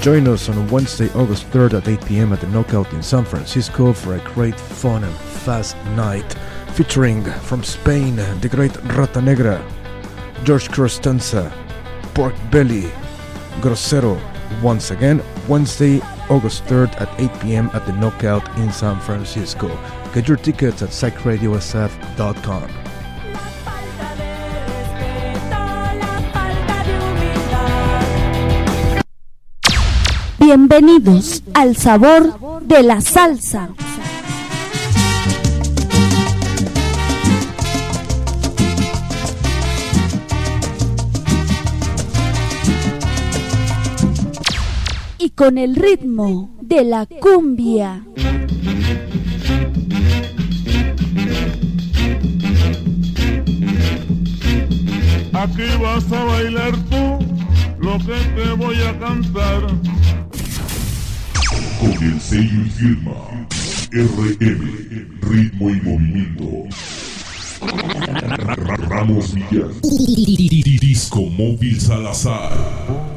Join us on Wednesday, August 3rd at 8 p.m. at the Knockout in San Francisco for a great fun and fast night featuring from Spain the great Rata Negra, George Costanza, Pork Belly, Grosero. Once again, Wednesday, August 3rd at 8 p.m. at the Knockout in San Francisco. Get your tickets at psychradiosf.com. Bienvenidos al sabor de la salsa. Y con el ritmo de la cumbia. Aquí vas a bailar tú lo que te voy a cantar. Con el sello y firma RM, ritmo y movimiento. Ramos Villar. Disco Móvil Salazar.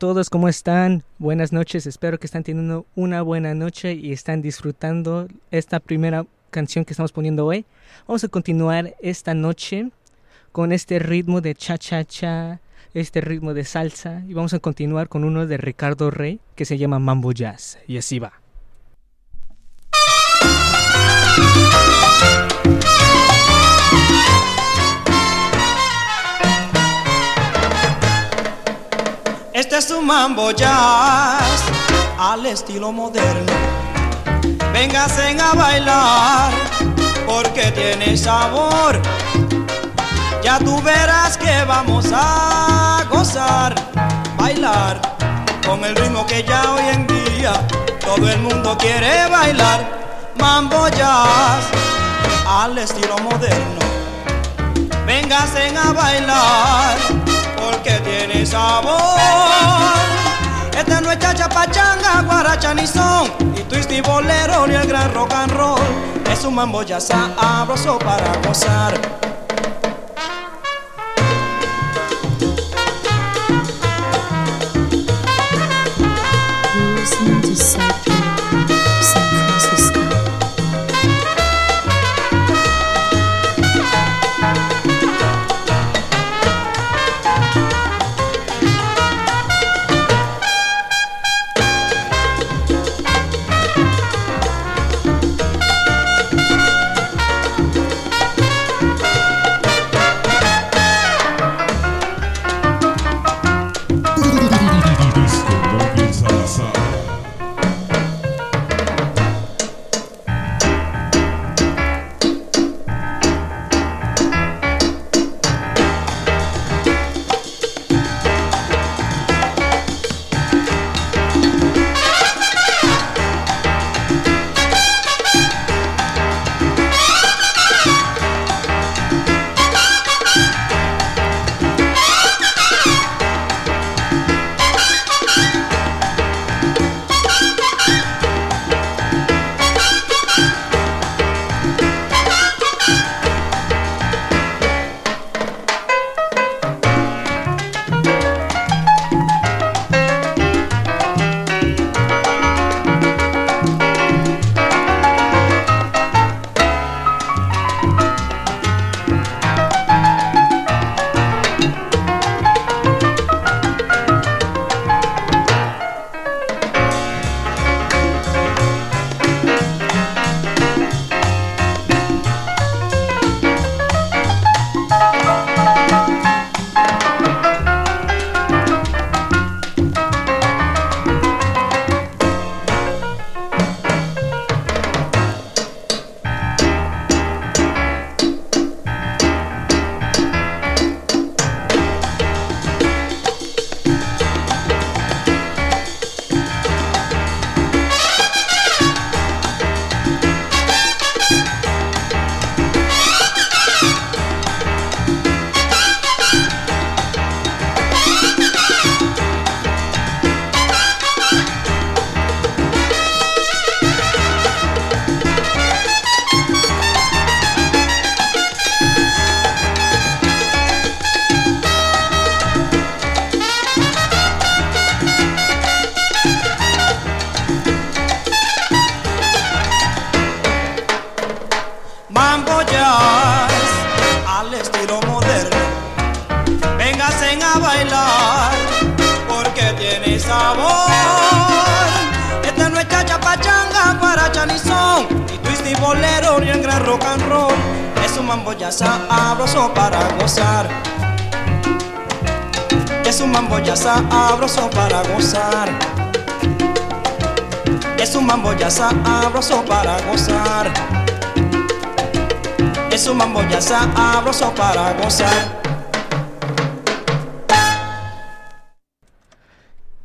Todos, ¿cómo están? Buenas noches, espero que están teniendo una buena noche y están disfrutando esta primera canción que estamos poniendo hoy. Vamos a continuar esta noche con este ritmo de cha-cha-cha, este ritmo de salsa y vamos a continuar con uno de Ricardo Rey que se llama Mambo Jazz y así va. Mambo jazz al estilo moderno. Véngase a bailar porque tiene sabor. Ya tú verás que vamos a gozar, bailar con el ritmo que ya hoy en día todo el mundo quiere bailar. Mambo jazz al estilo moderno. Véngase a bailar sabor. Esta no es chacha, pachanga, guaracha ni son, y twist y bolero ni el gran rock and roll. Es un mambo ya sabroso para gozar.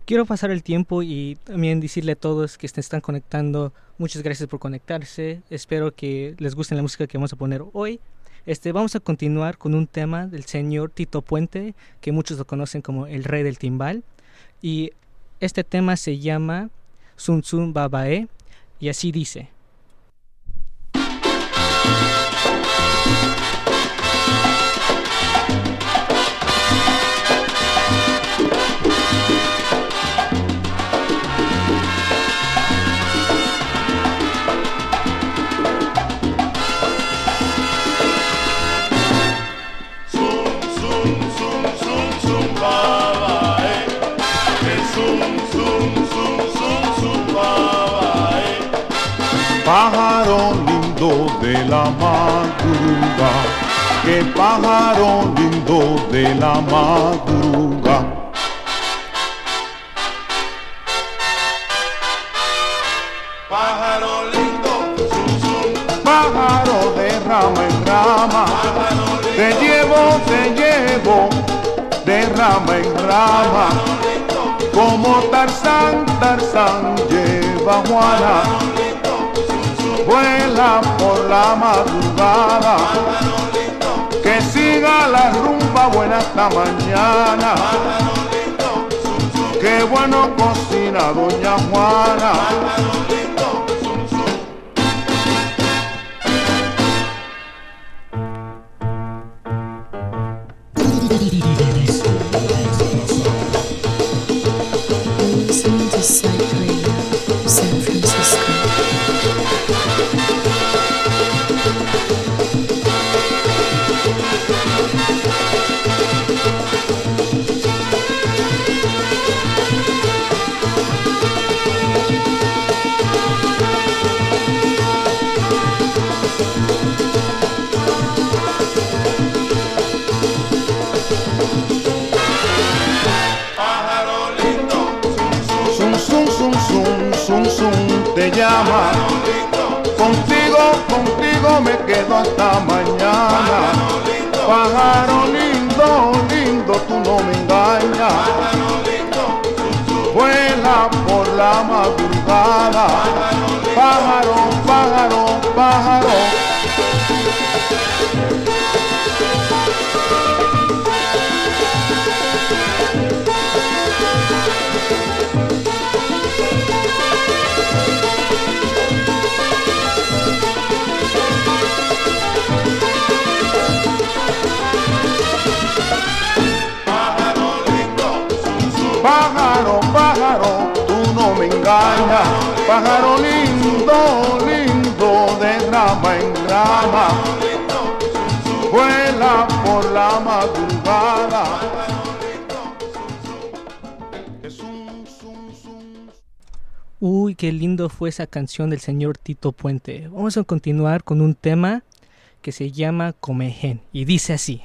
Quiero pasar el tiempo y también decirle a todos que se están conectando, muchas gracias por conectarse. Espero que les guste la música que vamos a poner hoy. Este, vamos a continuar con un tema del señor Tito Puente, que muchos lo conocen como el rey del timbal. Y este tema se llama Sun Sun Babae y así dice. Madruga, qué pájaro lindo de la madruga. Pájaro lindo, zum, zum. pájaro de rama en rama, te llevo, te llevo, de rama en rama, como Tarzán, Tarzán lleva Juana, vuela por la madrugada, que siga la rumba buena hasta mañana, qué bueno cocina doña Juana. Llama. Contigo, contigo me quedo hasta mañana. Pájaro lindo, lindo, tú no me engañas. Vuela por la madrugada. Pájaro, pájaro, pájaro. Pájaro lindo, lindo, de rama en rama. Vuela por la madrugada. Uy, qué lindo fue esa canción del señor Tito Puente. Vamos a continuar con un tema que se llama Comején y dice así.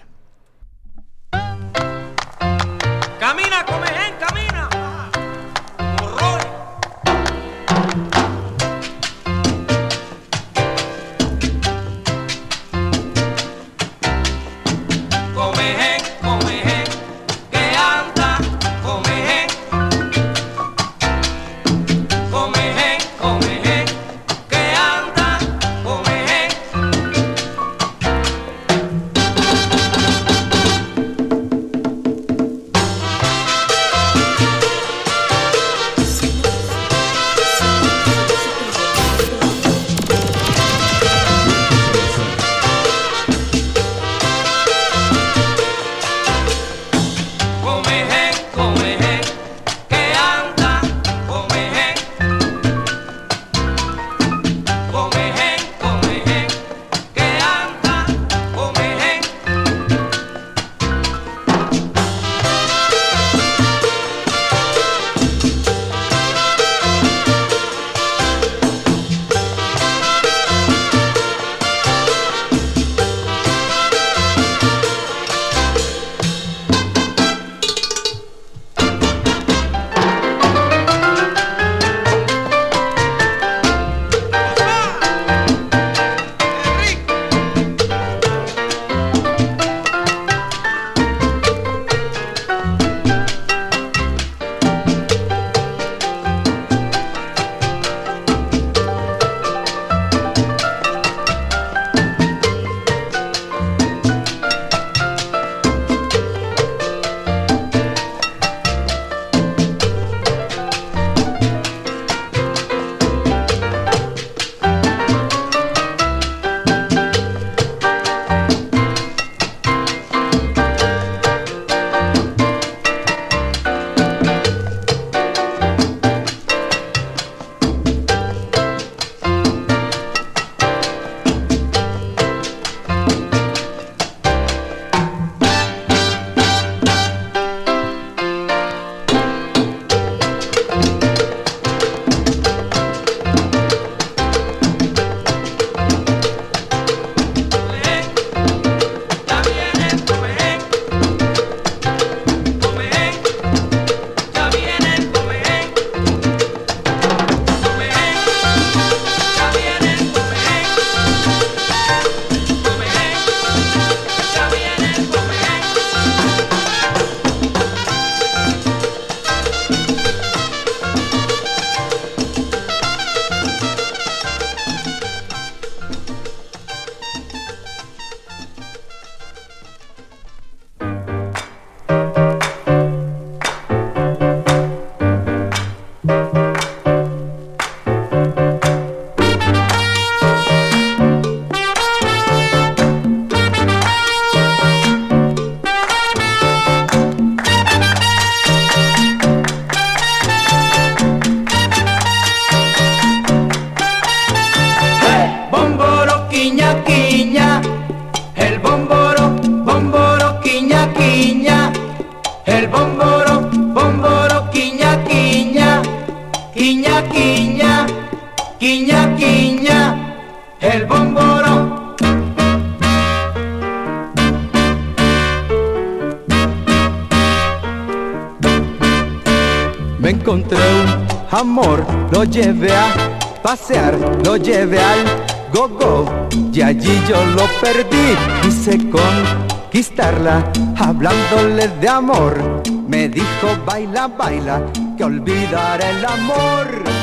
lleve al gogo y allí yo lo perdí. Quise conquistarla hablándole de amor. Me dijo baila, baila, que olvidar el amor.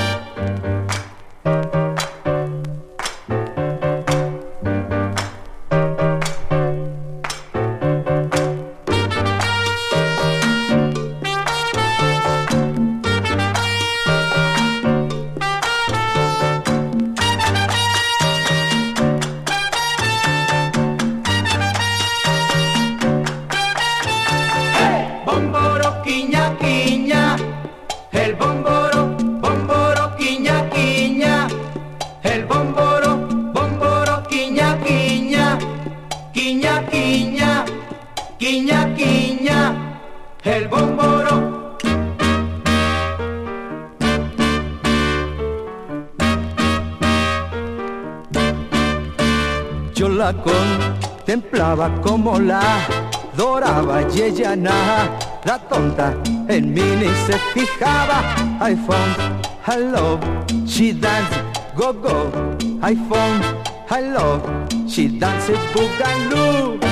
la tonta en mí ni se fijaba. iPhone, hello, she dance, go go. iPhone, hello, she dances boogaloo.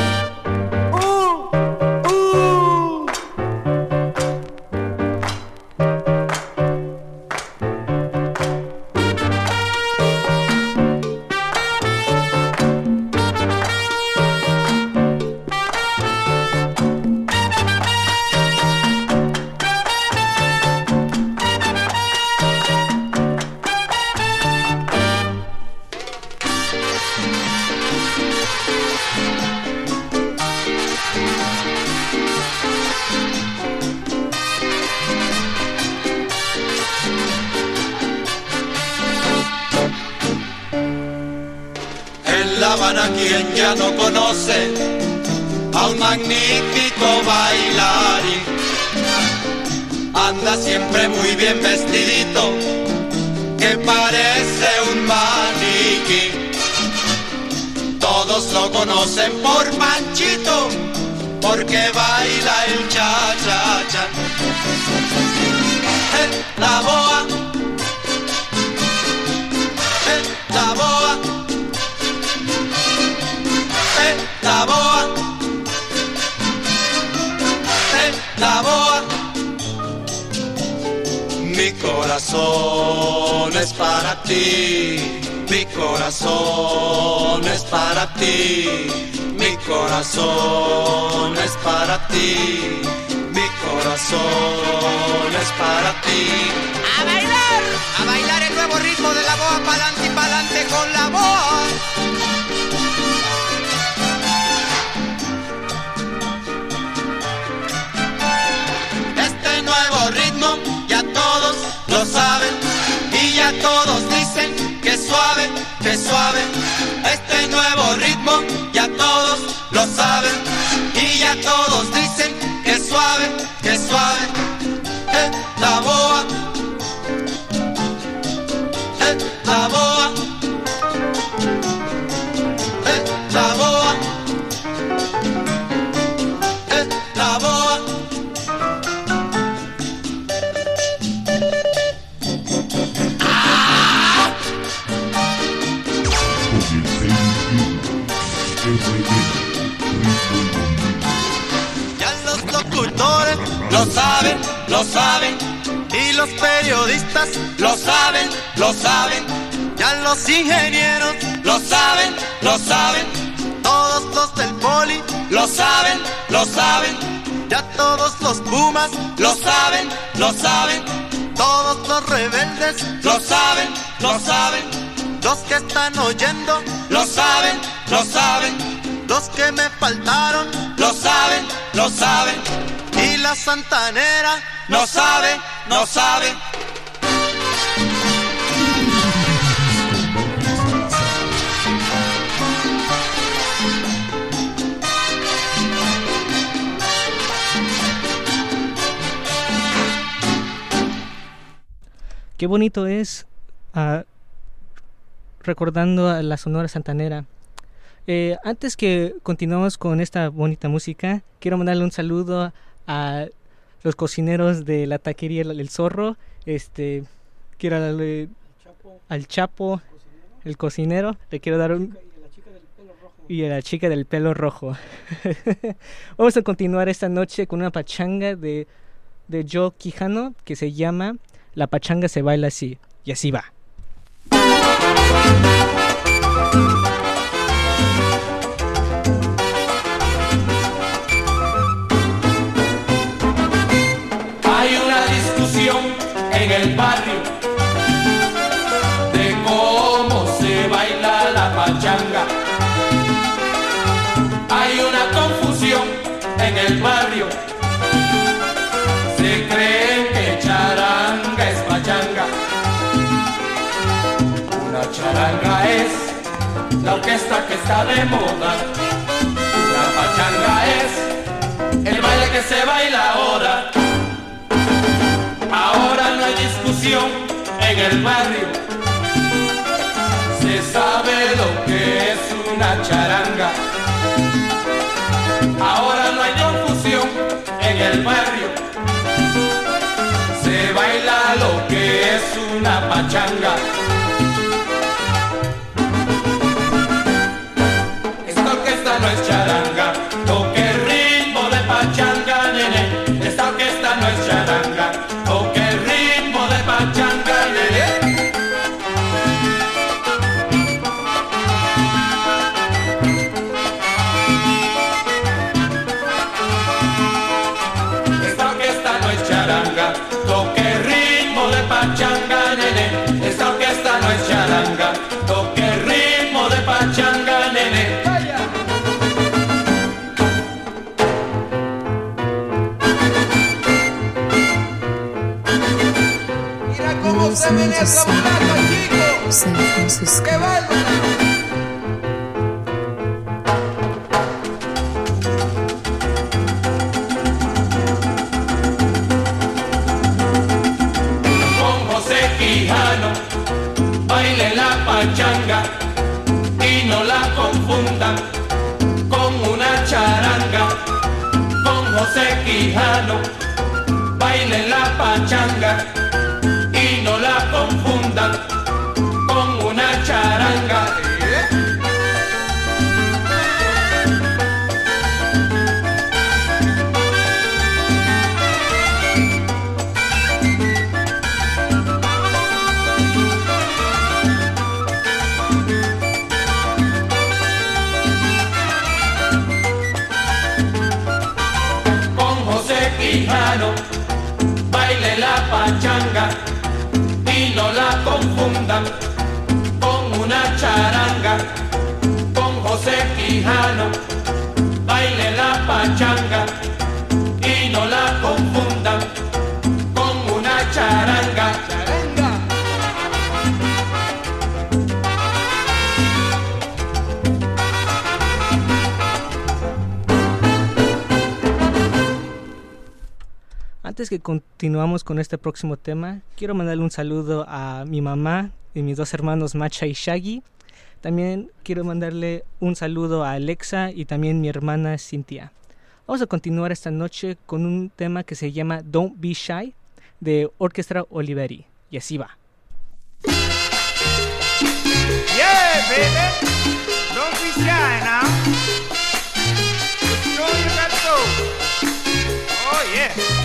saben, lo saben. Los que están oyendo, lo saben, lo saben. Los que me faltaron, lo saben, lo saben. Y la santanera, no sabe, no sabe. Qué bonito es ah, recordando a la Sonora Santanera. Eh, antes que continuemos con esta bonita música, quiero mandarle un saludo a los cocineros de la taquería El, El Zorro. Este, quiero darle al Chapo, el cocinero. Le quiero dar un y a la chica del pelo rojo. Vamos a continuar esta noche con una pachanga de, de Joe Quijano que se llama La pachanga se baila así. Y así va. Una charanga es la orquesta que está de moda. La pachanga es el baile que se baila ahora. Ahora no hay discusión en el barrio. Se sabe lo que es una charanga. Ahora no hay confusión en el barrio. Se baila lo que es una pachanga. San Francisco. ¡Qué bárbaro! con José Quijano, baile la pachanga y no la confundan con una charanga. Con José Quijano, baile la pachanga con una charanga. Con José Quijano, baile la pachanga y no la confundan Antes que continuamos con este próximo tema, quiero mandarle un saludo a mi mamá y mis dos hermanos Macha y Shaggy. También quiero mandarle un saludo a Alexa y también mi hermana Cynthia. Vamos a continuar esta noche con un tema que se llama Don't Be Shy de Orquestra Oliveri. Y así va. Yeah, baby. Don't be shy now. Show you. Oh, yeah.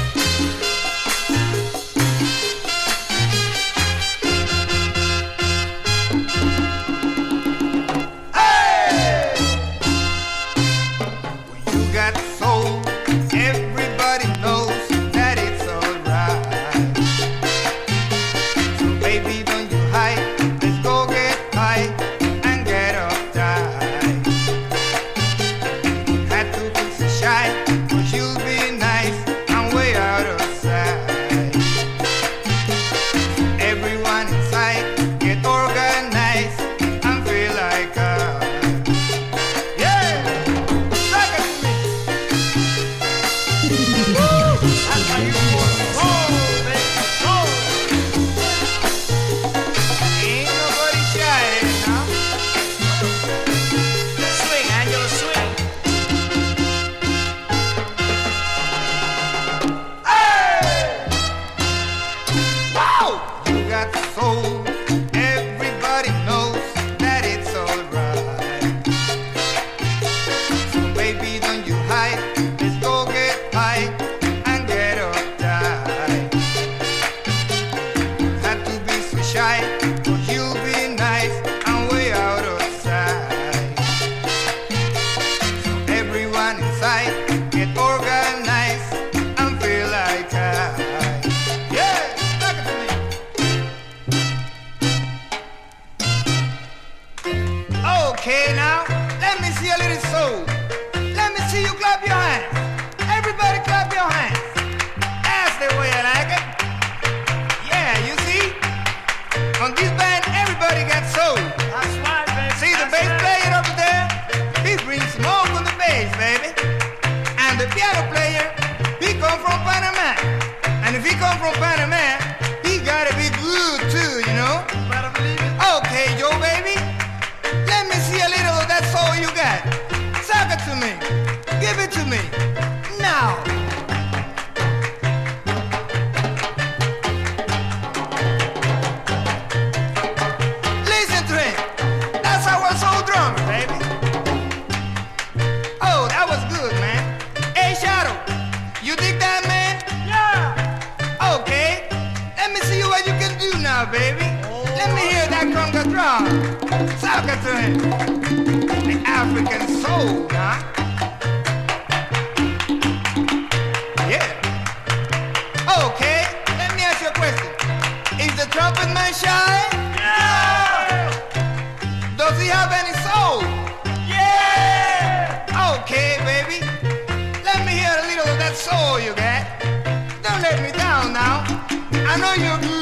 know you.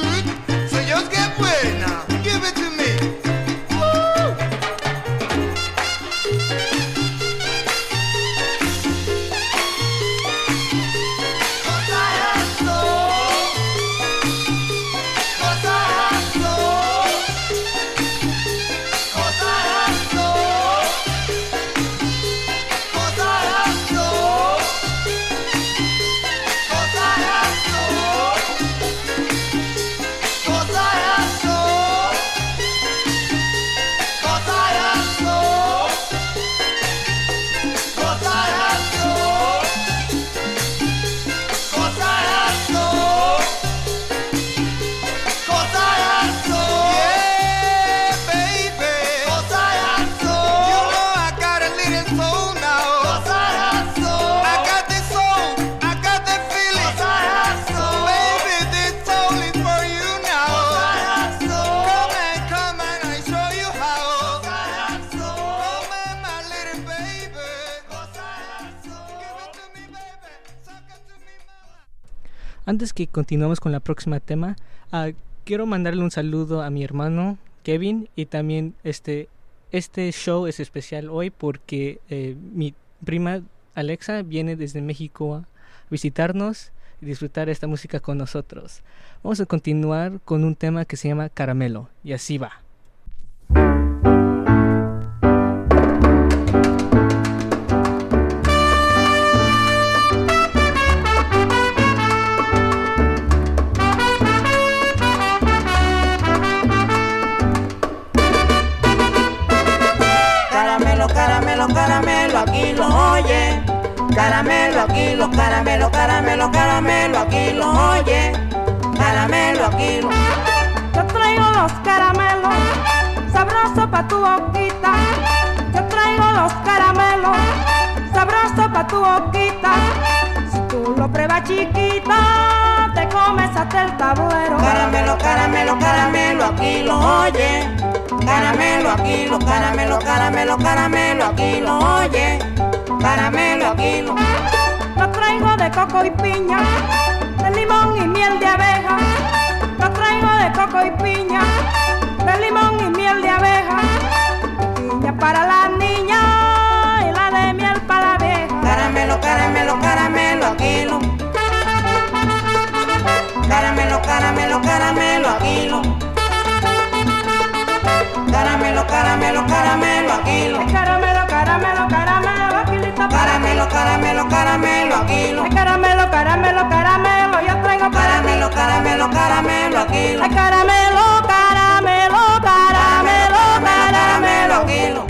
Antes que continuemos con la próxima tema, ah, quiero mandarle un saludo a mi hermano Kevin y también este este show es especial hoy porque eh, mi prima Alexa viene desde México a visitarnos y disfrutar esta música con nosotros. Vamos a continuar con un tema que se llama Caramelo y así va. Caramelo, aquí lo, caramelo, caramelo, caramelo, aquí lo oye. Caramelo, aquí lo. Yo traigo los caramelos, sabroso pa' tu boquita. Yo traigo los caramelos, sabroso pa' tu boquita. Si tú lo pruebas chiquita, te comes hasta el tablero. Caramelo, caramelo, caramelo, aquí lo oye. Caramelo, aquí lo, caramelo, caramelo, caramelo, aquí lo oye. Caramelo, aquí lo. Traigo de coco y piña, de limón y miel de abeja. Lo traigo de coco y piña, de limón y miel de abeja. Piña para la niña y la de miel para la vieja. Caramelo, caramelo, caramelo, lo. Caramelo, caramelo, caramelo, lo. Caramelo, caramelo, caramelo, lo. caramelo, caramelo, aquilo. Ay, caramelo, caramelo, caramelo, yo traigo caramelo, caramelo, caramelo, aquilo. Ay, caramelo, caramelo, caramelo, caramelo, caramelo, aquilo.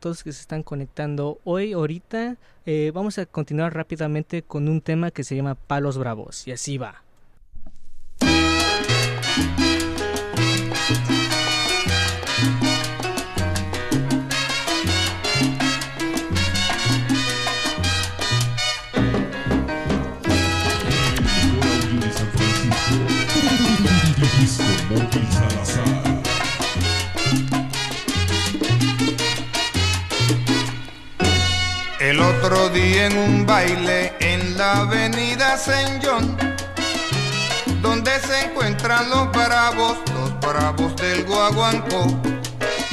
Todos que se están conectando hoy, ahorita. Eh, vamos a continuar rápidamente con un tema que se llama Palos Bravos. Y así va. Otro día en un baile en la avenida Saint John, donde se encuentran los bravos, los bravos del Guaguancó,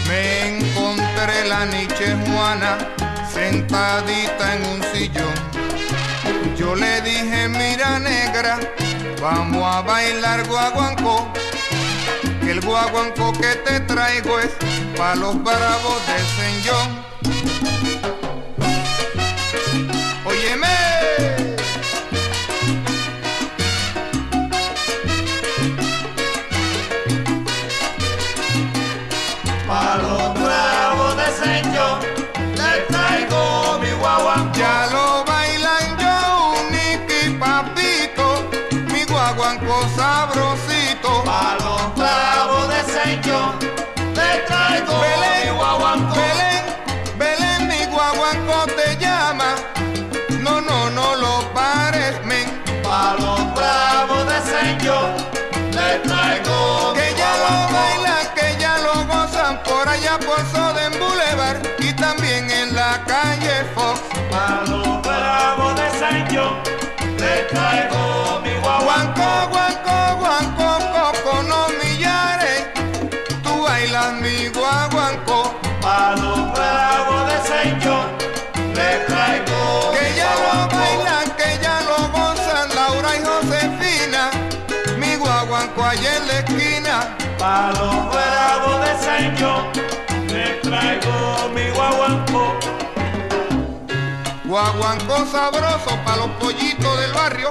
me encontré la niche Juana sentadita en un sillón. Yo le dije, mira negra, vamos a bailar guaguancó, que el guaguancó que te traigo es pa' los bravos de Saint John. Amen. Esquina. Pa' los bravos de Señor, le traigo mi guaguancó. Guaguanco sabroso para los pollitos del barrio.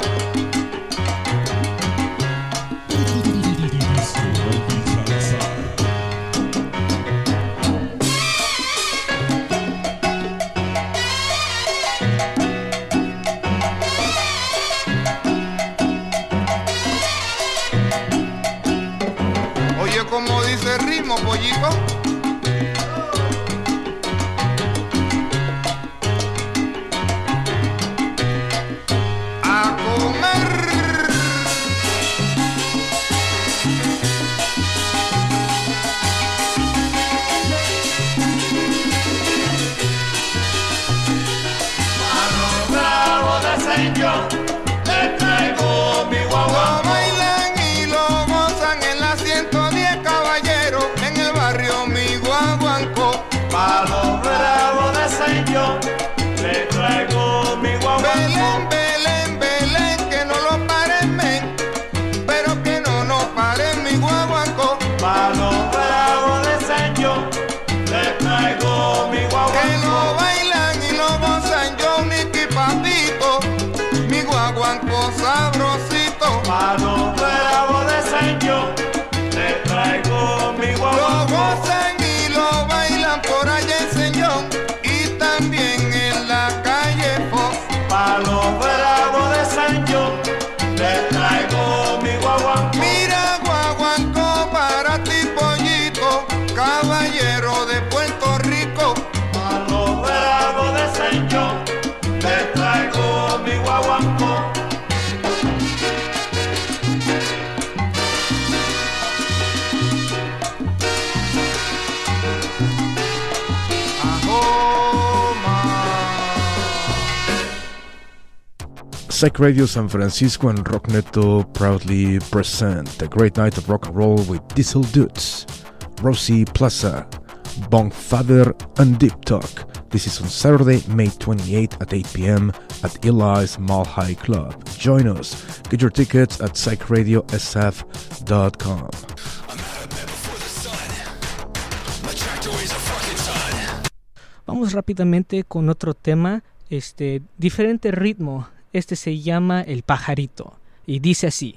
Psych Radio San Francisco and Rockneto proudly present the great night of rock and roll with Diesel Dudes, Rosie Plaza, Bong Father, and Deep Talk. This is on Saturday, May 28 at 8 p.m. at Eli's Mall High Club. Join us. Get your tickets at psychradiosf.com. Vamos rápidamente con otro tema, este diferente ritmo. Este se llama El pajarito y dice así.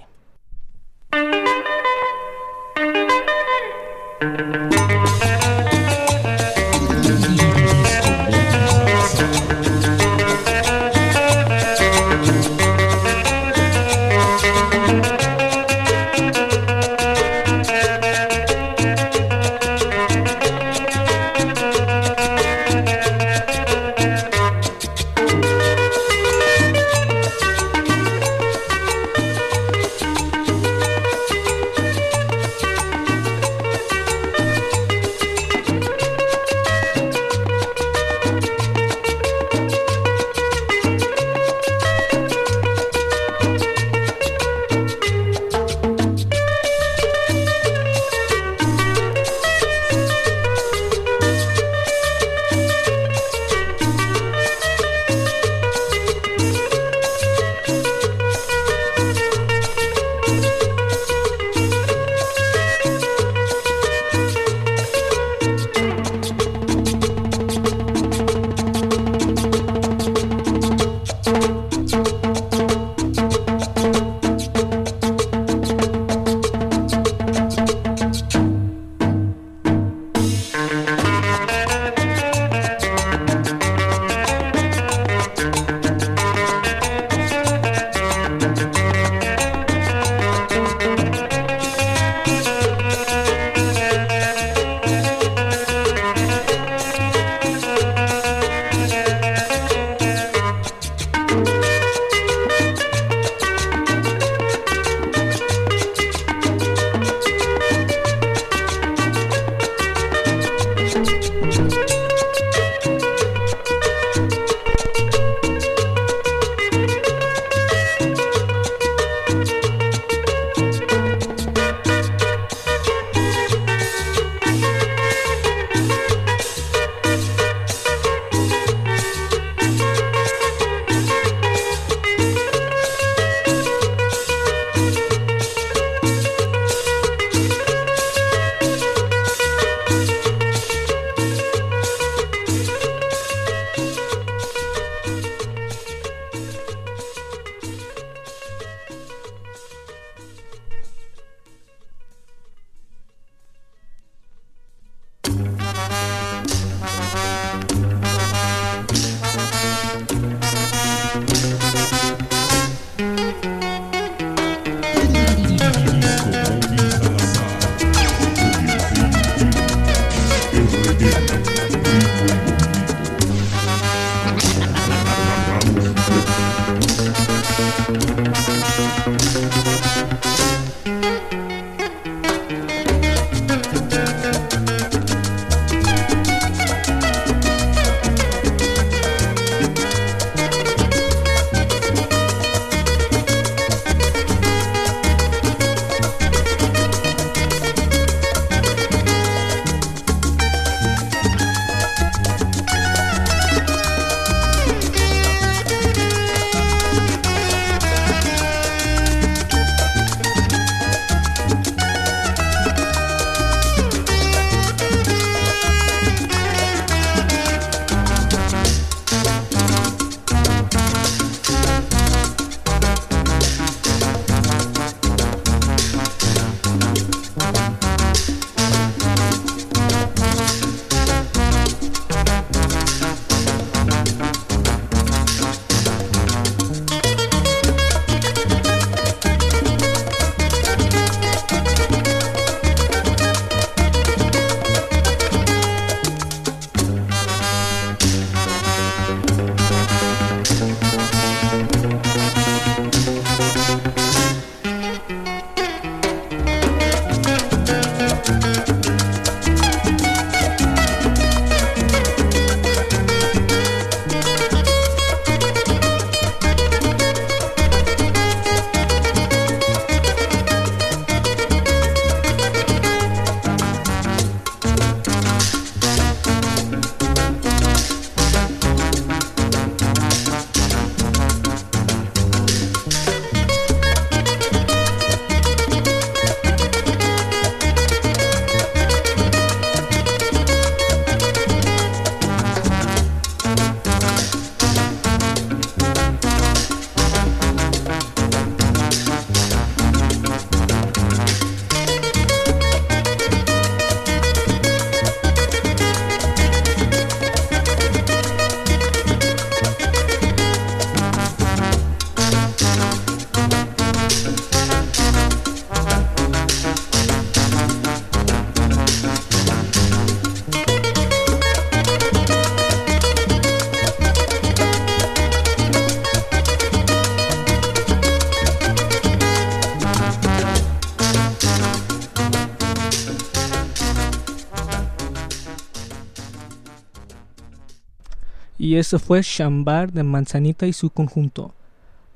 Eso fue Shambar de Manzanita y su conjunto.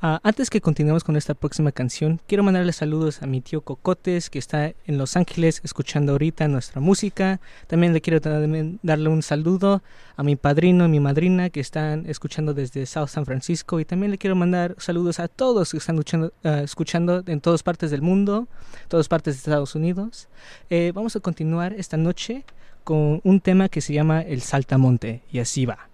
Ah, antes que continuemos con esta próxima canción, quiero mandarle saludos a mi tío Cocotes, que está en Los Ángeles escuchando ahorita nuestra música. También le quiero también darle un saludo a mi padrino y mi madrina, que están escuchando desde South San Francisco. Y también le quiero mandar saludos a todos que están escuchando, ah, escuchando en todas partes del mundo, todas partes de Estados Unidos. Eh, vamos a continuar esta noche con un tema que se llama El Saltamonte, y así va.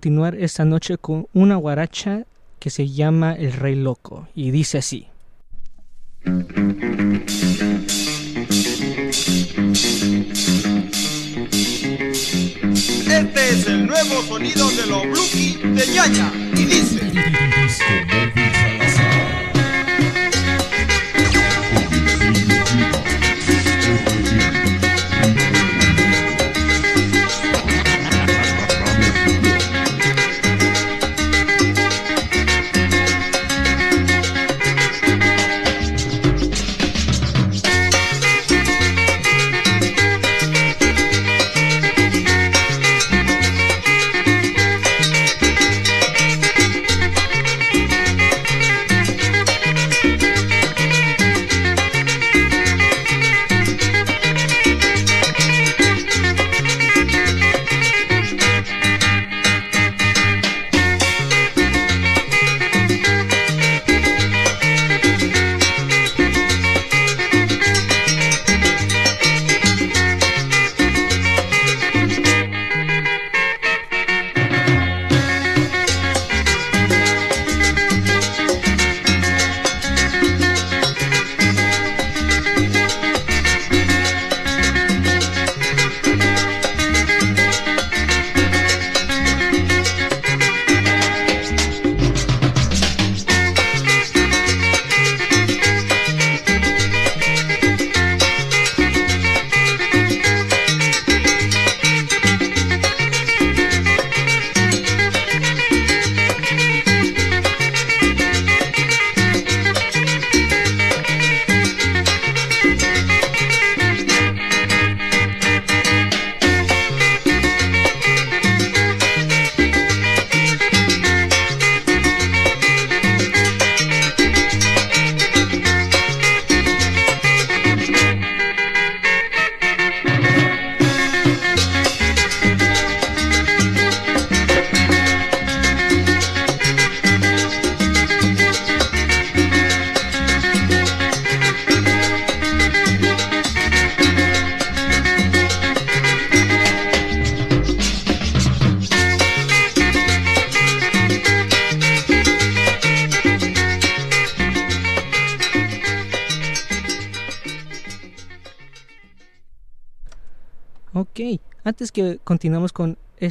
Continuar esta noche con una guaracha que se llama El Rey Loco y dice así. Este es el nuevo sonido de los Bluki de Ñaña y dice.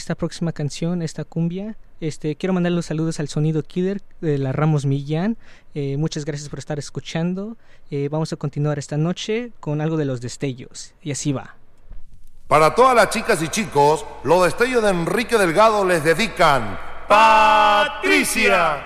Esta próxima canción, esta cumbia, este, quiero mandar los saludos al Sonido Killer de la Ramos Millán. Eh, muchas gracias por estar escuchando. Eh, vamos a continuar esta noche con algo de los destellos. Y así va. Para todas las chicas y chicos, los destellos de Enrique Delgado les dedican Patricia.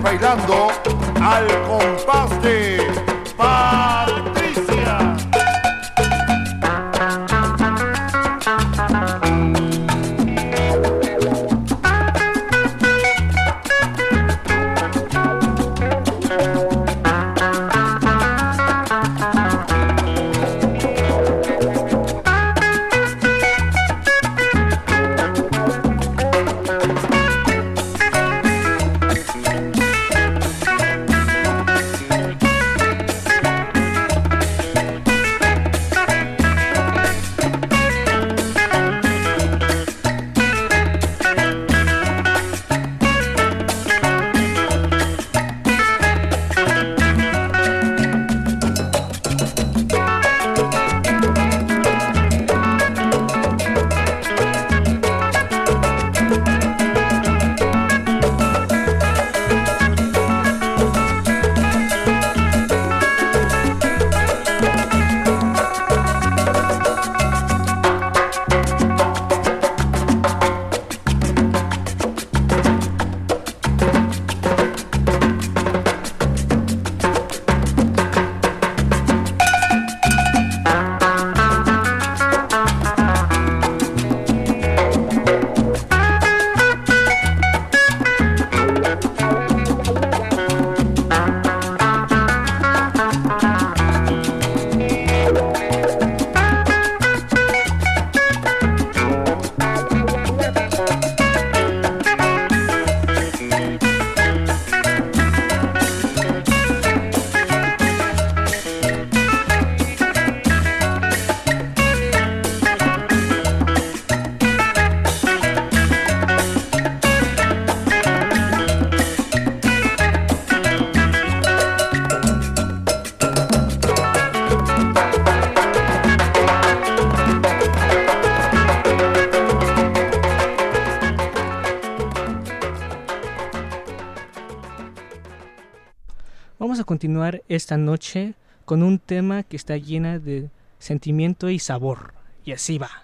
Bailando al compás continuar esta noche con un tema que está llena de sentimiento y sabor. Y así va.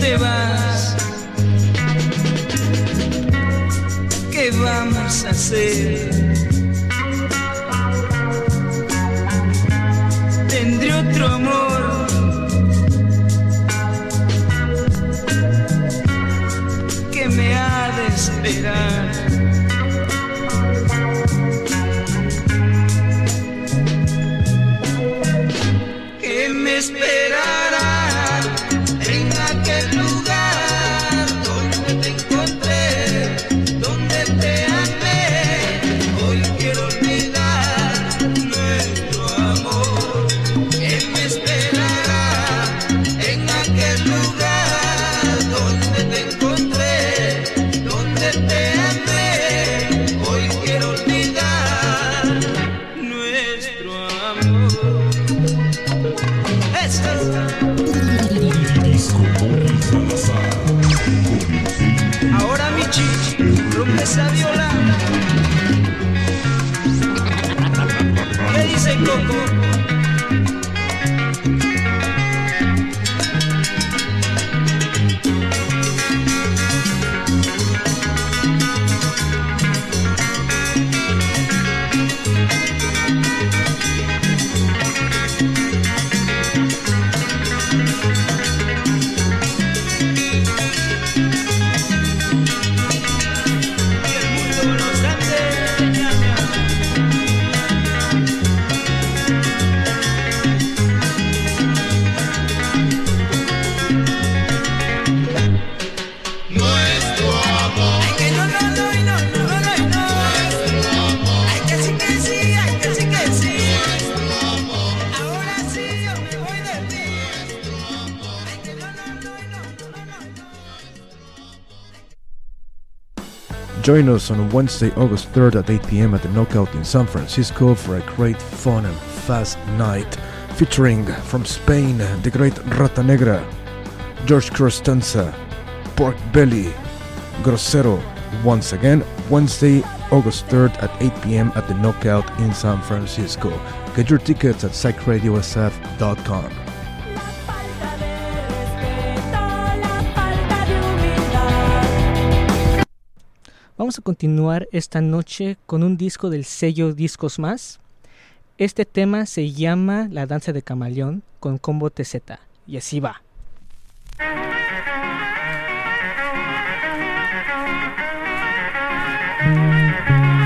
te vas, ¿qué vamos a hacer? Join us on Wednesday, August 3rd at 8 p.m. at the Knockout in San Francisco for a great fun and fast night featuring from Spain the great Rata Negra, George Costanza, Pork Belly, Grosero. Once again, Wednesday, August 3rd at 8 p.m. at the Knockout in San Francisco. Get your tickets at psychradiosf.com. vamos a continuar esta noche con un disco del sello Discos Más. Este tema se llama La Danza de Camaleón con combo TZ. Y así va. Mm.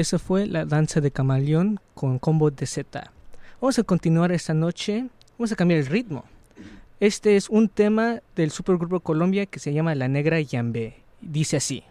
esa fue la danza de camaleón con combo de Z. Vamos a continuar esta noche, vamos a cambiar el ritmo. Este es un tema del supergrupo Colombia que se llama La Negra Yambé. Dice así.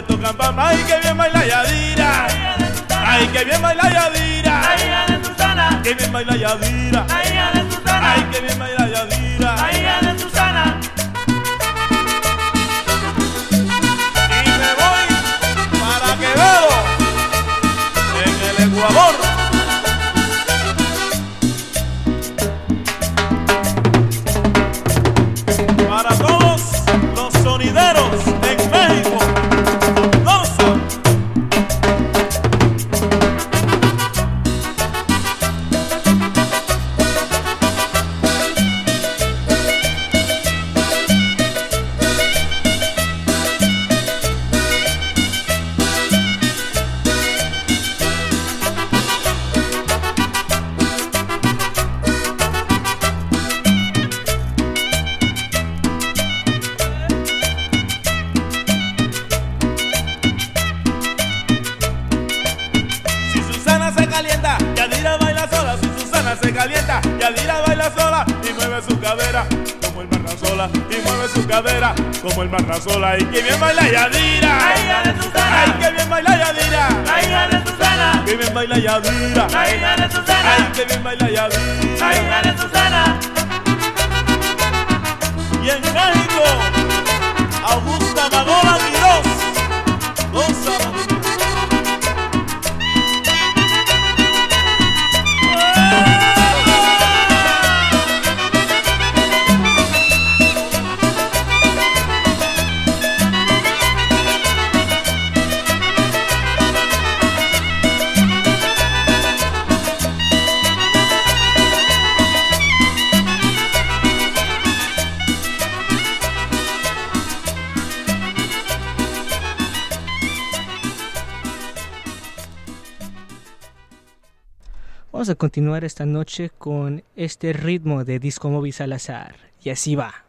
le tocan papá. Ay, que bien baila Yadira. Ay, que bien baila Yadira. Ay, que bien baila Yadira. Continuar esta noche con este ritmo de Disco Móvil Salazar. Y así va.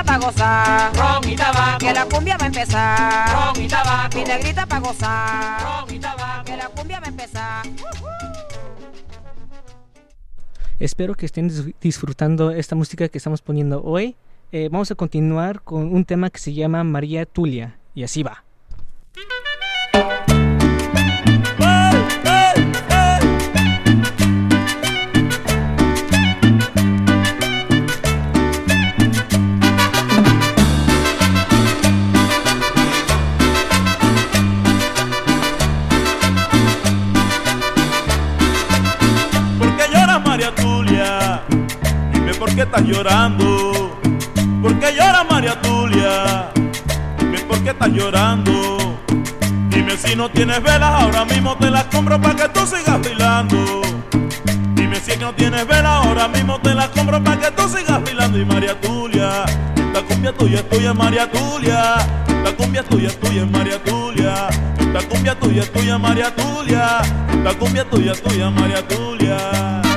Negrita pa' gozar. Ron y tabaco. Que la cumbia va a empezar. Ron y tabaco. Mi negrita pa' gozar. Ron y tabaco. Que la cumbia va a empezar. Espero que estén dis- disfrutando esta música que estamos poniendo hoy. Eh, vamos a continuar con un tema que se llama María Tulia. Y así va. Por qué estás llorando. ¿Por qué lloras, María Tulia? Dime por qué estás llorando. Dime si no tienes velas, ahora mismo te las compro para que tú sigas bailando. Dime si no tienes velas, ahora mismo te las compro para que tú sigas bailando. Y María Tulia, la cumbia tuya es tuya, María Tulia. La cumbia tuya es tuya, María Tulia. La cumbia tuya es tuya, María Tulia. La cumbia tuya es tuya, María Tulia.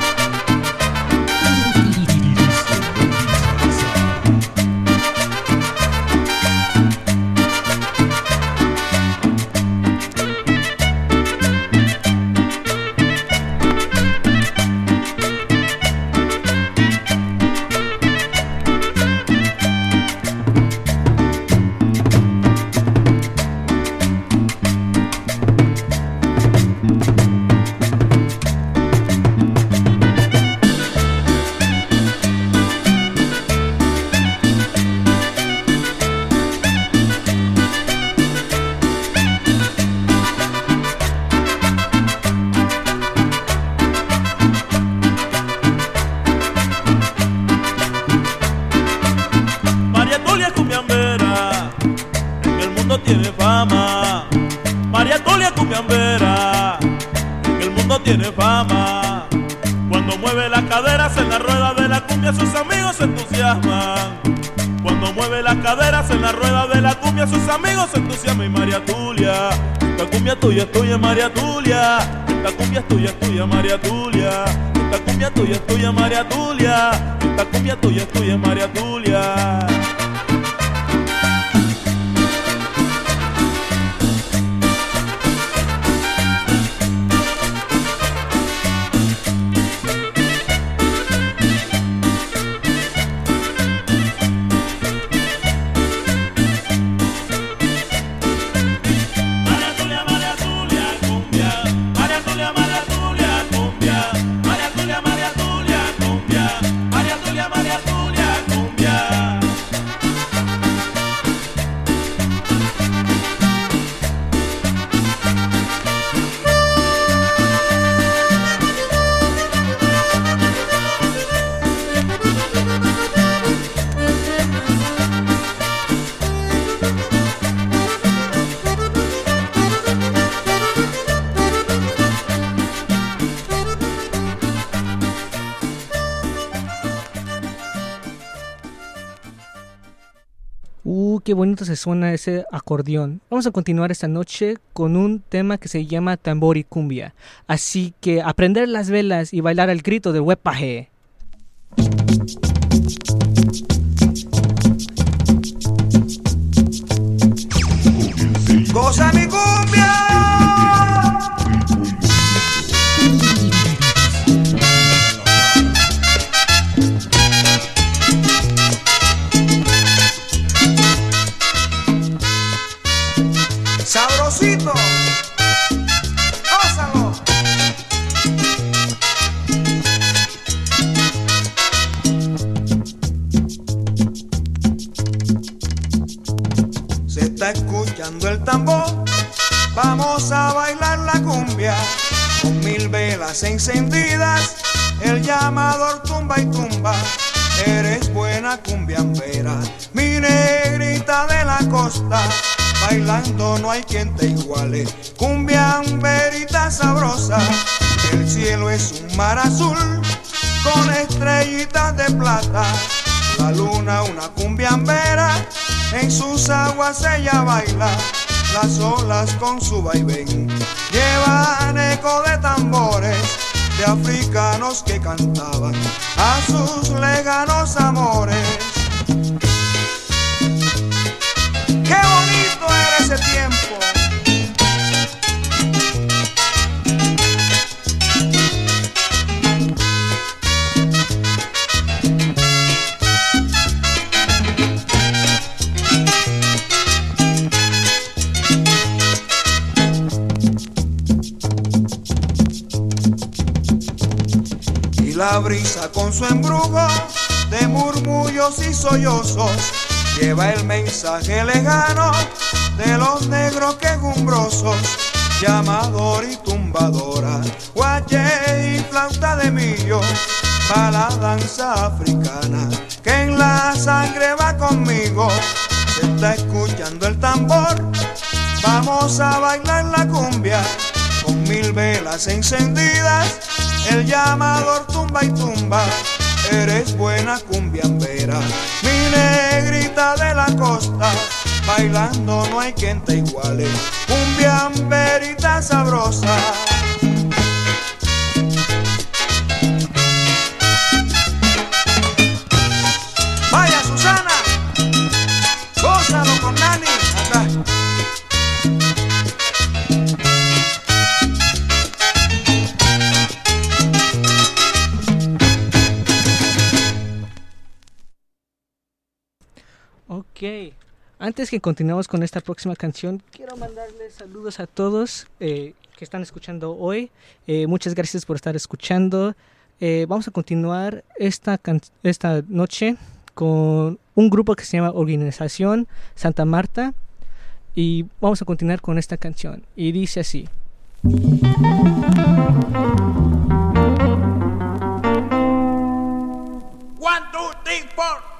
Cumbia, sus amigos se entusiasman. Cuando mueve las caderas en la rueda de la cumbia, sus amigos se entusiasman. Y María Tulia, esta cumbia tuya tuya, María Tulia. Esta cumbia tuya, tuya, María Tulia. Esta cumbia tuya tuya, María Tulia. Esta cumbia tuya tuya, María Tulia. Qué bonito se suena ese acordeón. Vamos a continuar esta noche con un tema que se llama tambor y cumbia. Así que aprender las velas y bailar al grito del huepaje. Goza bailando no hay quien te iguale, cumbiamberita sabrosa. El cielo es un mar azul con estrellitas de plata. La luna una cumbiambera, en sus aguas ella baila, las olas con su vaivén llevan eco de tambores de africanos que cantaban a sus lejanos amores. Qué bonito tiempo. y la brisa con su embrujo de murmullos y sollozos lleva el mensaje lejano de los negros quejumbrosos, llamador y tumbadora, guache y flauta de millo, para la danza africana que en la sangre va conmigo. Se está escuchando el tambor, vamos a bailar la cumbia con mil velas encendidas, el llamador tumba y tumba. Eres buena cumbiambera, mi negrita de la costa, bailando no hay quien te iguale, cumbiamberita sabrosa. Vaya Susana, gózalo con Nani, acá. Ok. Antes que continuemos con esta próxima canción, quiero mandarles saludos a todos eh, que están escuchando hoy. Eh, muchas gracias por estar escuchando. Eh, vamos a continuar esta, esta noche con un grupo que se llama Organización Santa Marta. Y vamos a continuar con esta canción. Y dice así. One, two, three, four.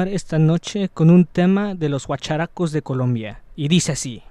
esta noche con un tema de los huacharacos de Colombia, y dice así.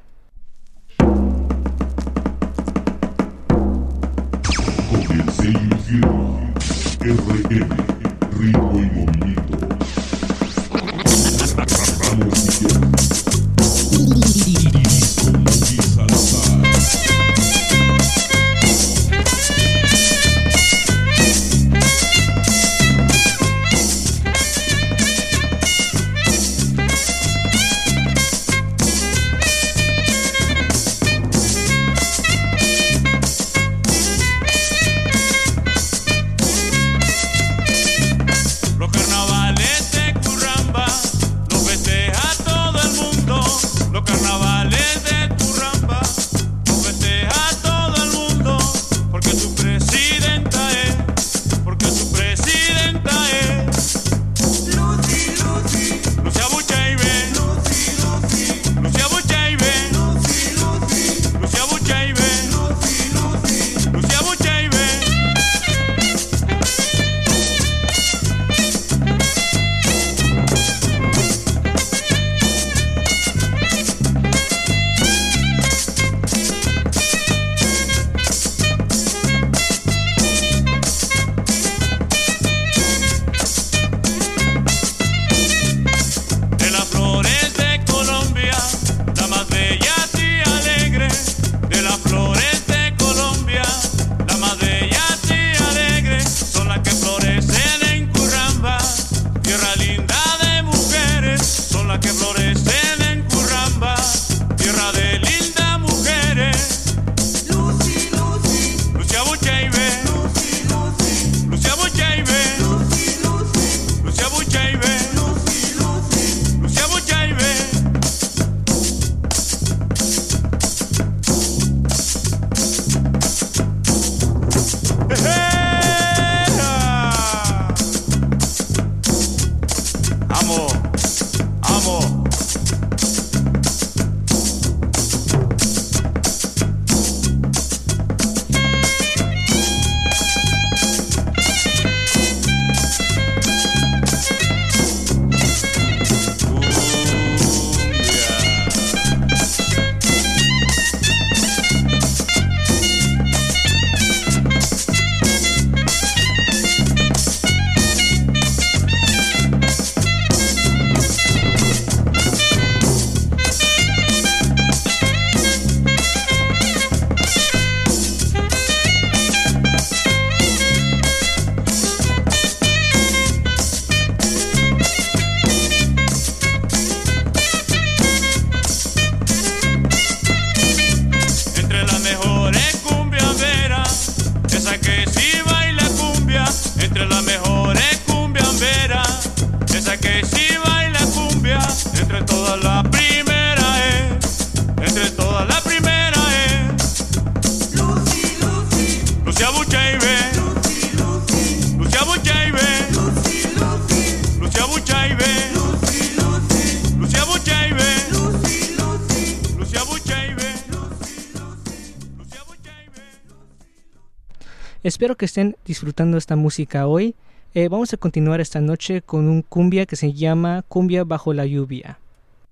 Espero que estén disfrutando esta música hoy. Eh, vamos a continuar esta noche con un cumbia que se llama Cumbia bajo la lluvia.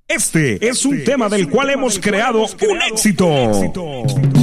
Este es un tema del cual, hemos, creado creado un éxito. Un éxito.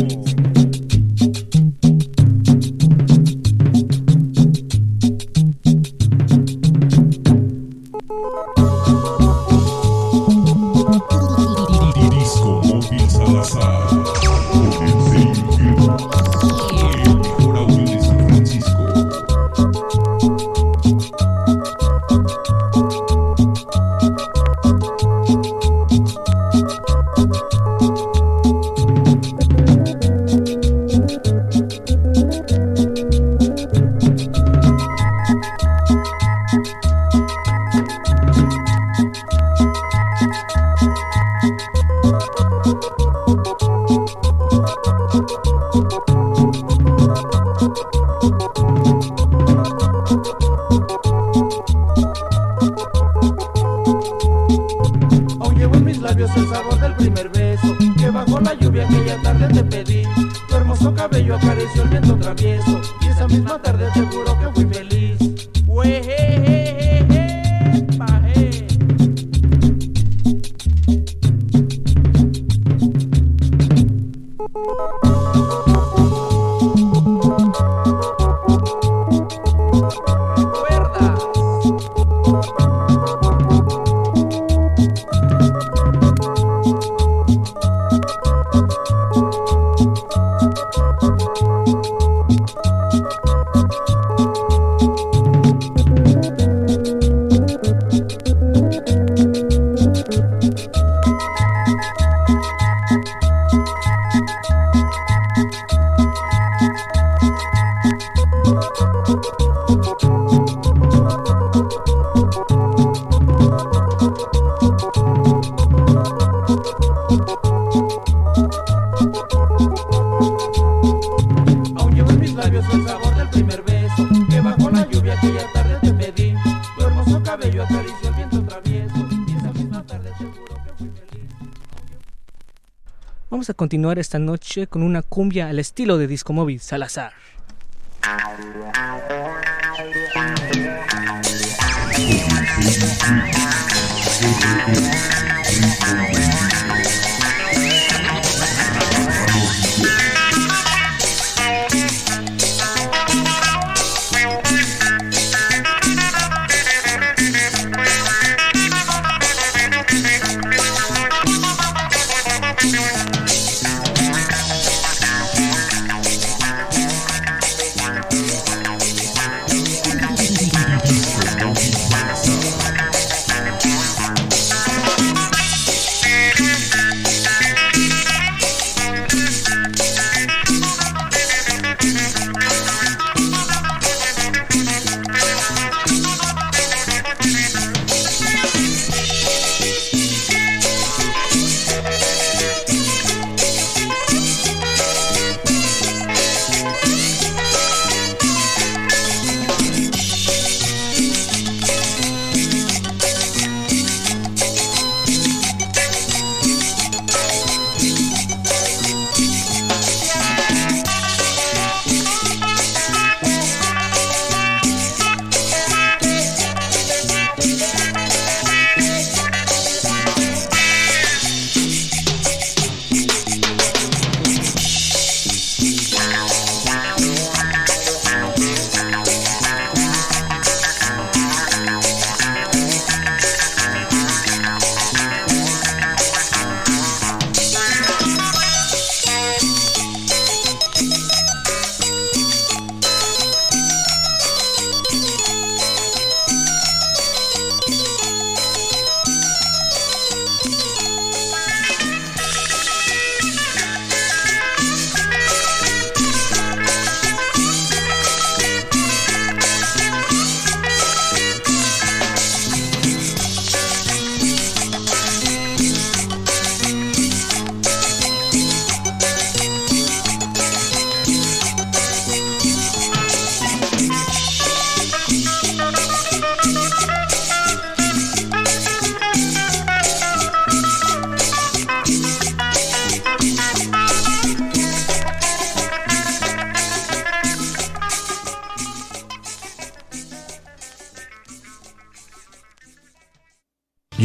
continuar esta noche con una cumbia al estilo de Disco Móvil Salazar.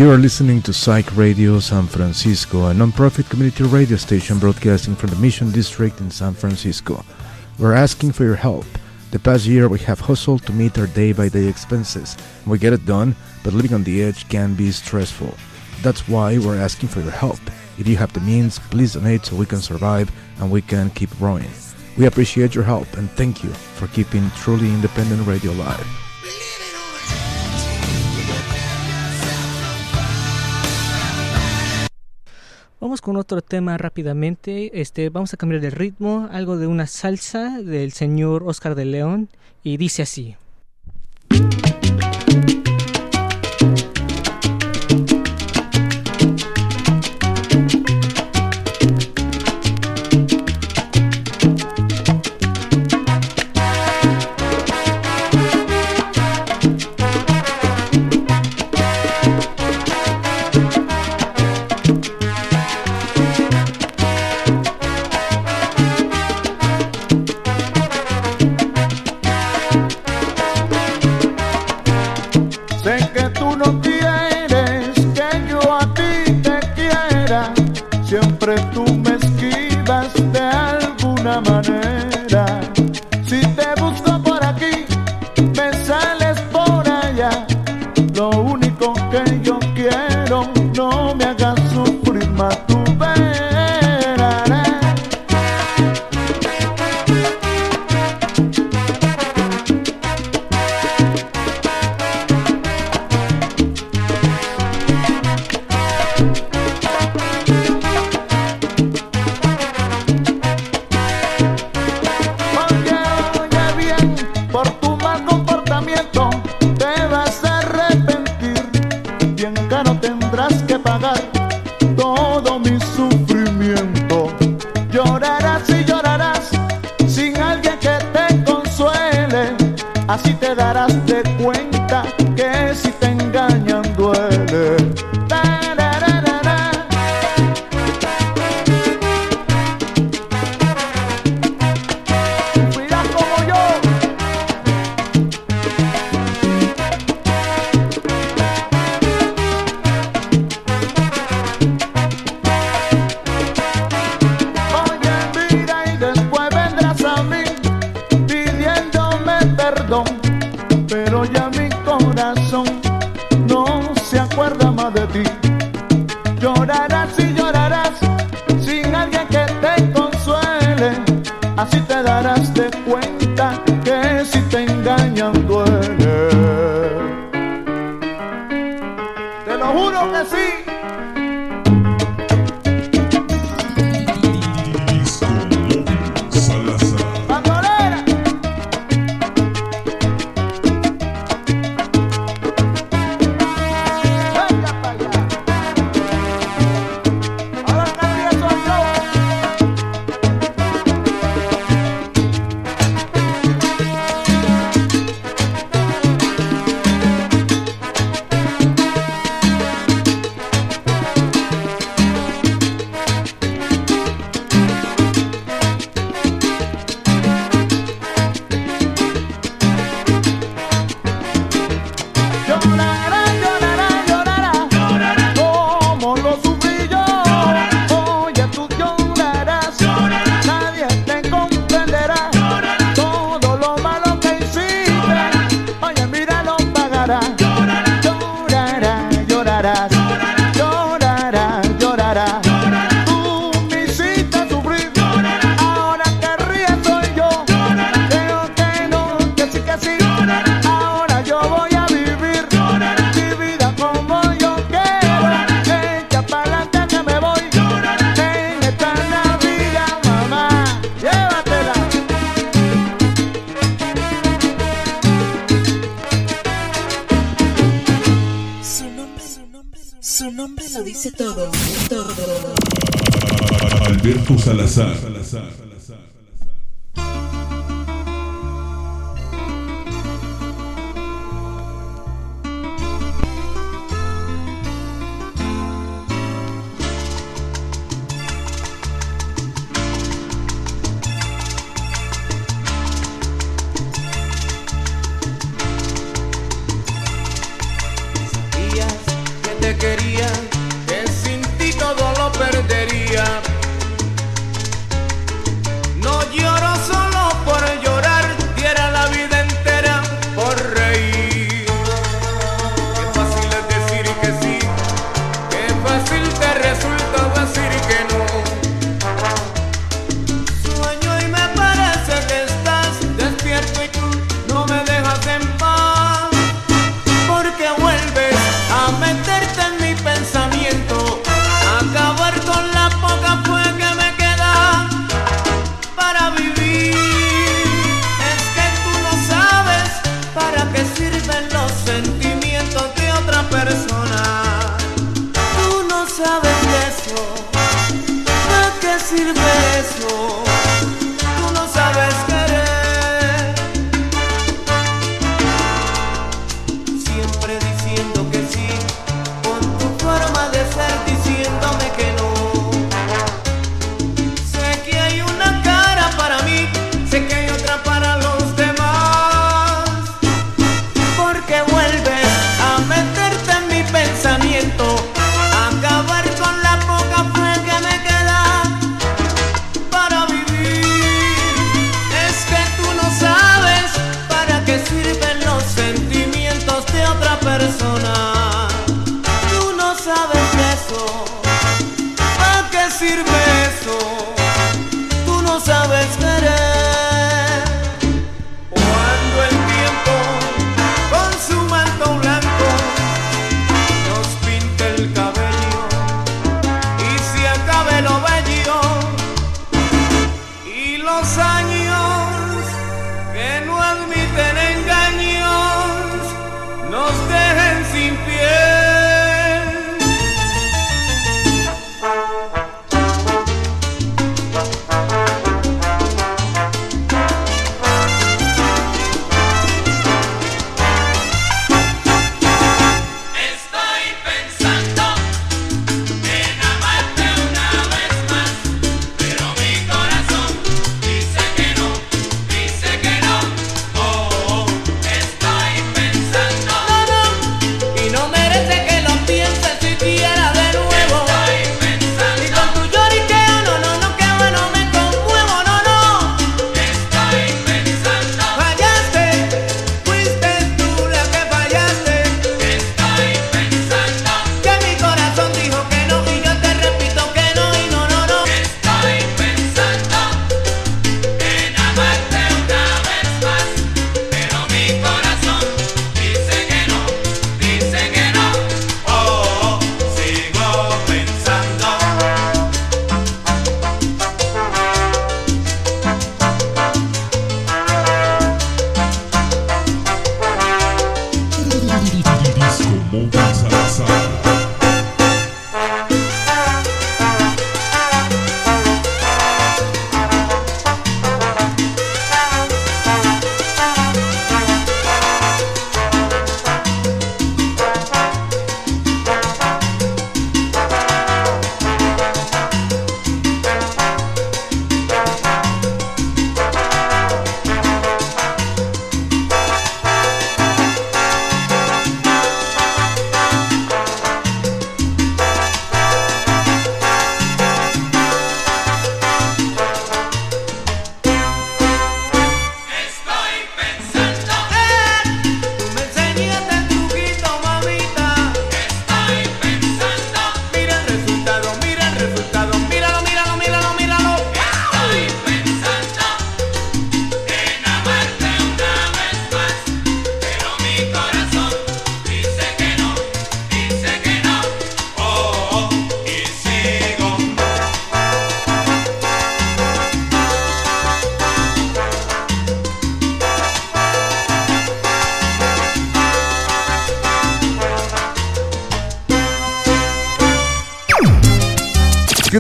You are listening to Psych Radio San Francisco, a non-profit community radio station broadcasting from the Mission District in San Francisco. We're asking for your help. The past year we have hustled to meet our day-by-day expenses. We get it done, but living on the edge can be stressful. That's why we're asking for your help. If you have the means, please donate so we can survive and we can keep growing. We appreciate your help and thank you for keeping truly independent radio alive. Vamos con otro tema rápidamente. Este, vamos a cambiar de ritmo, algo de una salsa del señor Oscar de León y dice así.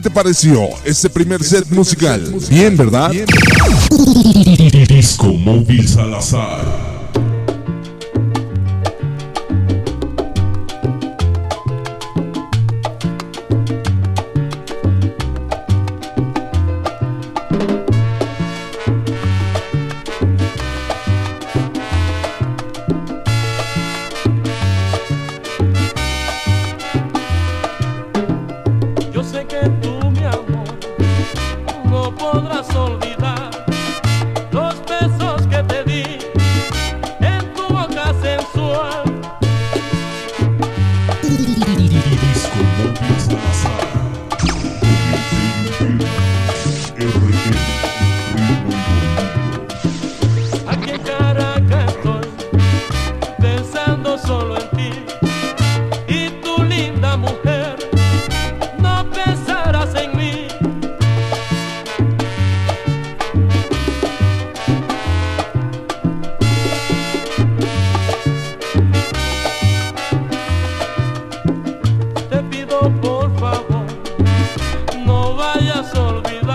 ¿Qué te pareció este primer set musical? Bien, ¿verdad? Disco Móvil Salazar. vayas olvidando.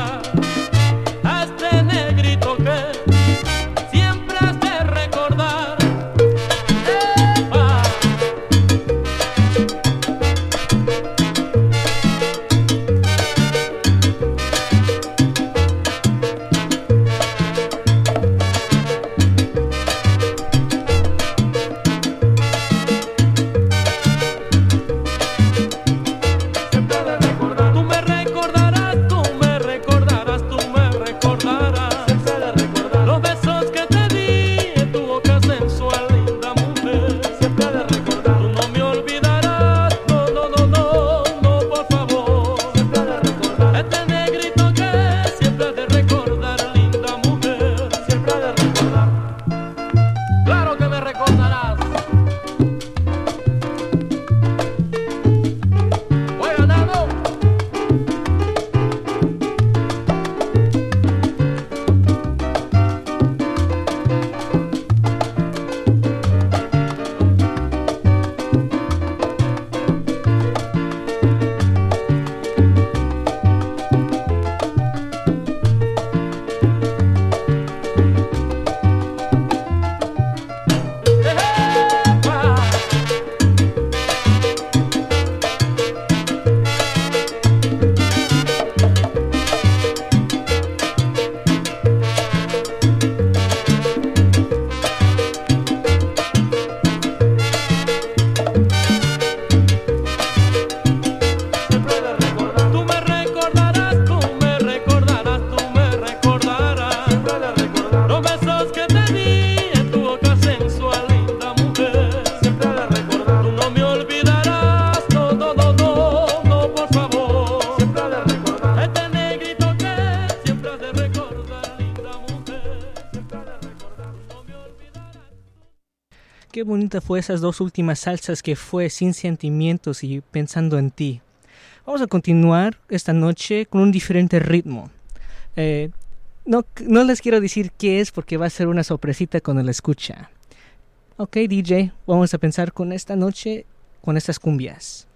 fue esas dos últimas salsas que fue Sin Sentimientos y Pensando en Ti. Vamos a continuar esta noche con un diferente ritmo. Eh, no, no les quiero decir qué es porque va a ser una sorpresita cuando la escucha. Ok, DJ, vamos a pensar con esta noche, con estas cumbias.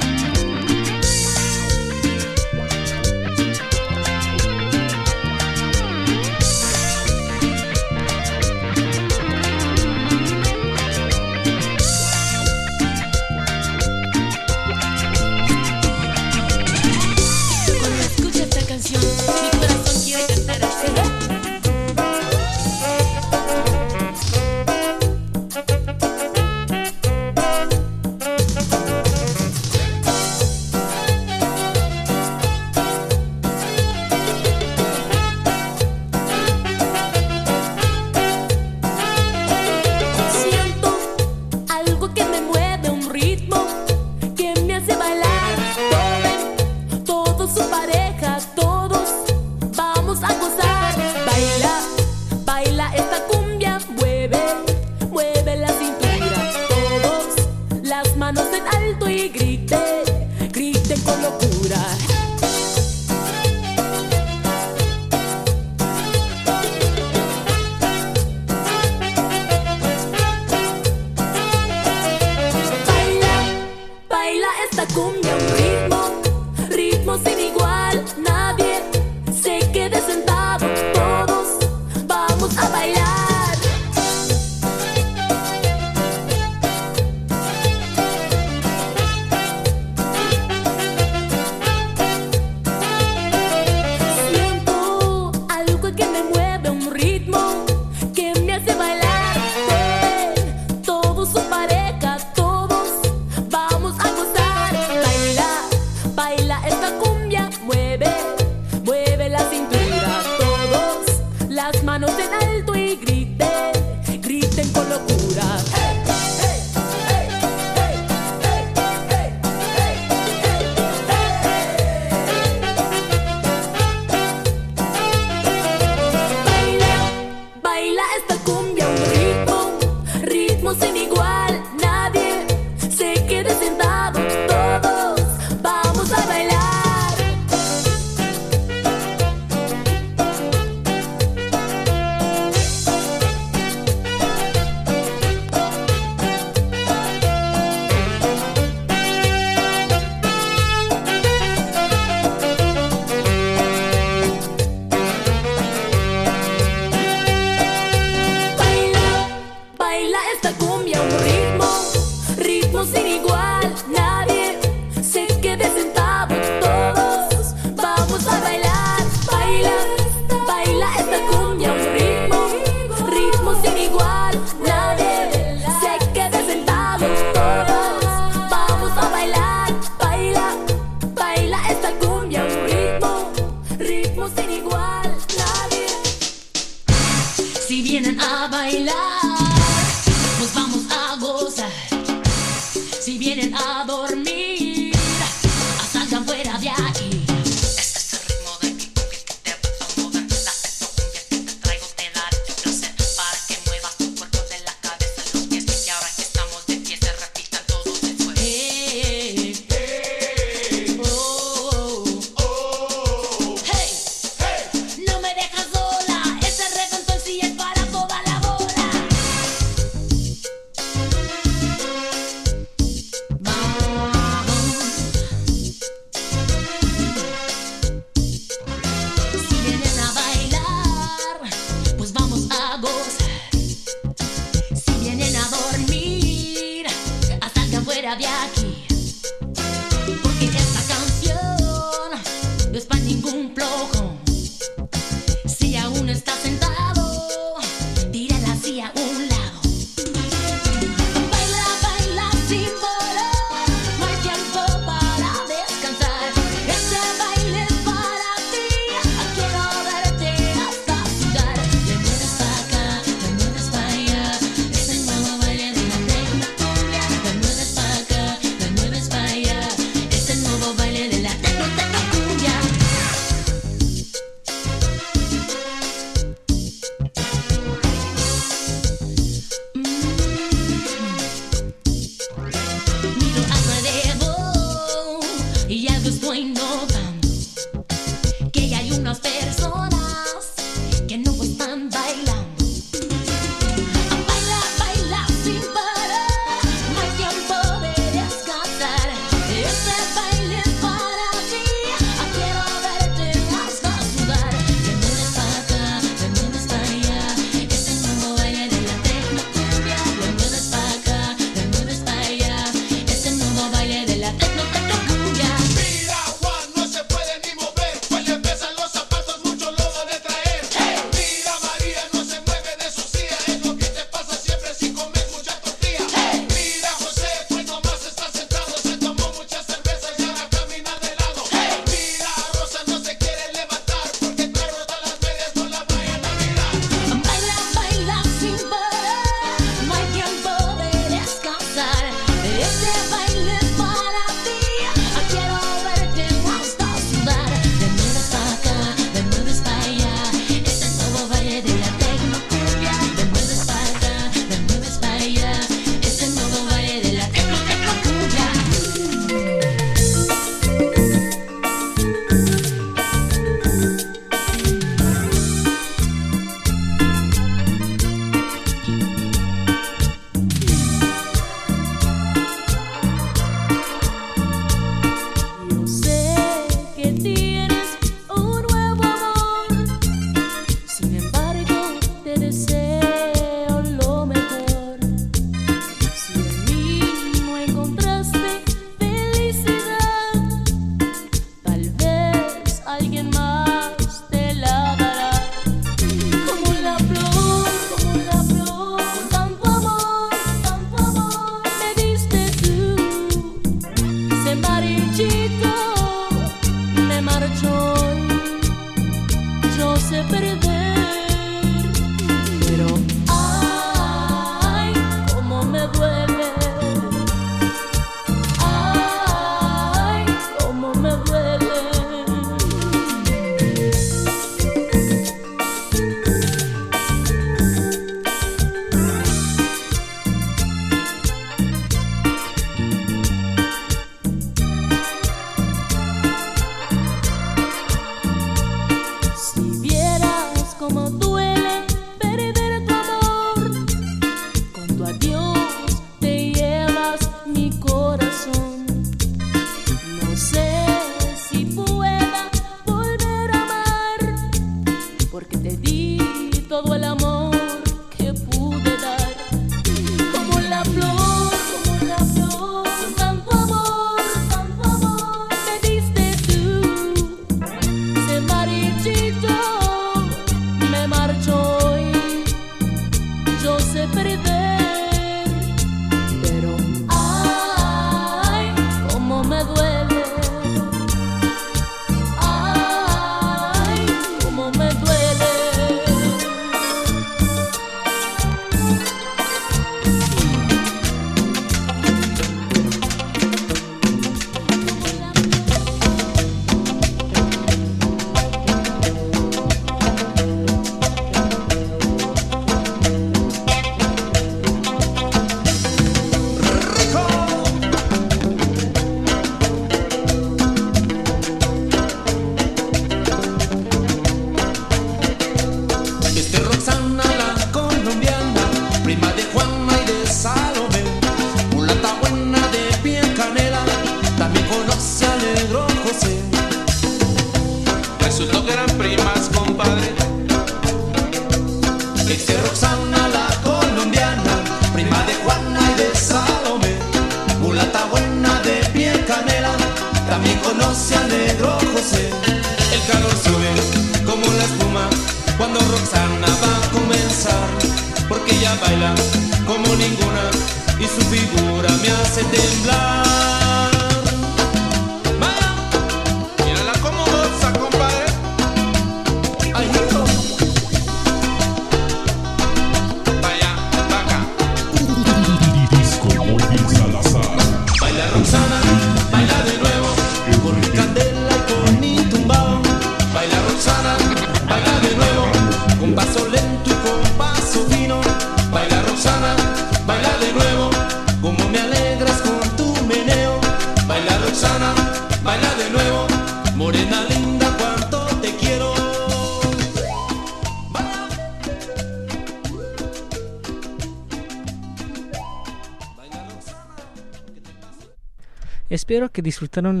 Espero que disfrutaron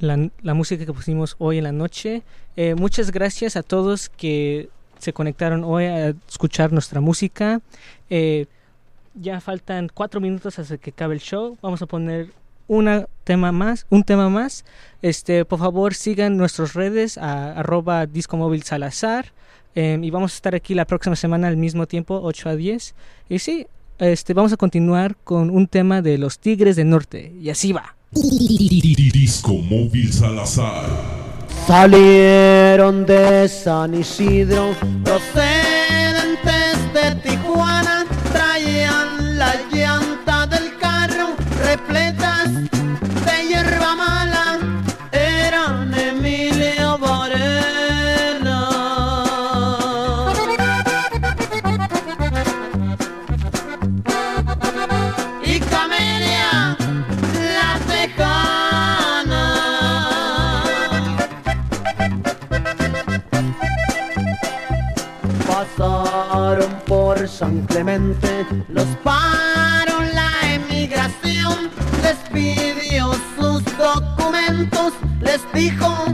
la, música que pusimos hoy en la noche. Eh, muchas gracias a todos que se conectaron hoy a escuchar nuestra música. Eh, ya faltan cuatro minutos hasta que acabe el show. Vamos a poner una tema más, un tema más. Este, por favor, sigan nuestras redes a arroba disco móvil Salazar. Eh, y vamos a estar aquí la próxima semana al mismo tiempo, 8 a 10. Y sí, este, vamos a continuar con un tema de los Tigres del Norte. Y así va. Disco Móvil Salazar. Salieron de San Isidro, procedentes San Clemente, los paró la emigración, les pidió sus documentos, les dijo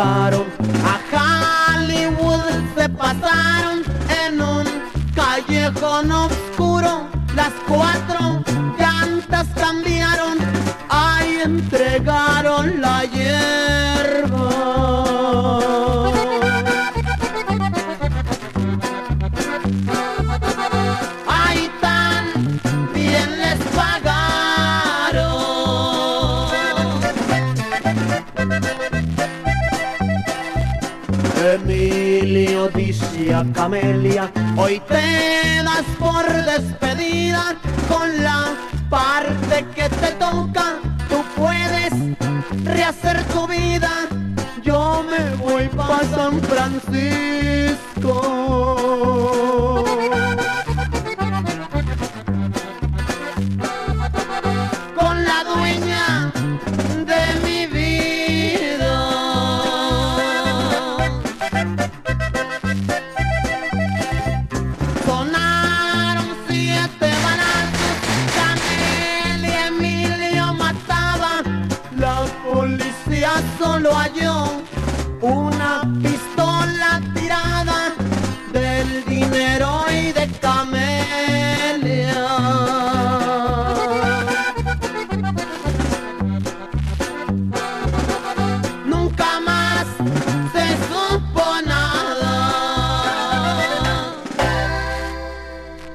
a Hollywood se pasaron en un callejón oscuro. Las cuatro llantas cambiaron, ahí entregaron hoy te das por despedida con la parte que te toca. Tú puedes rehacer tu vida. Yo me voy para San Francisco.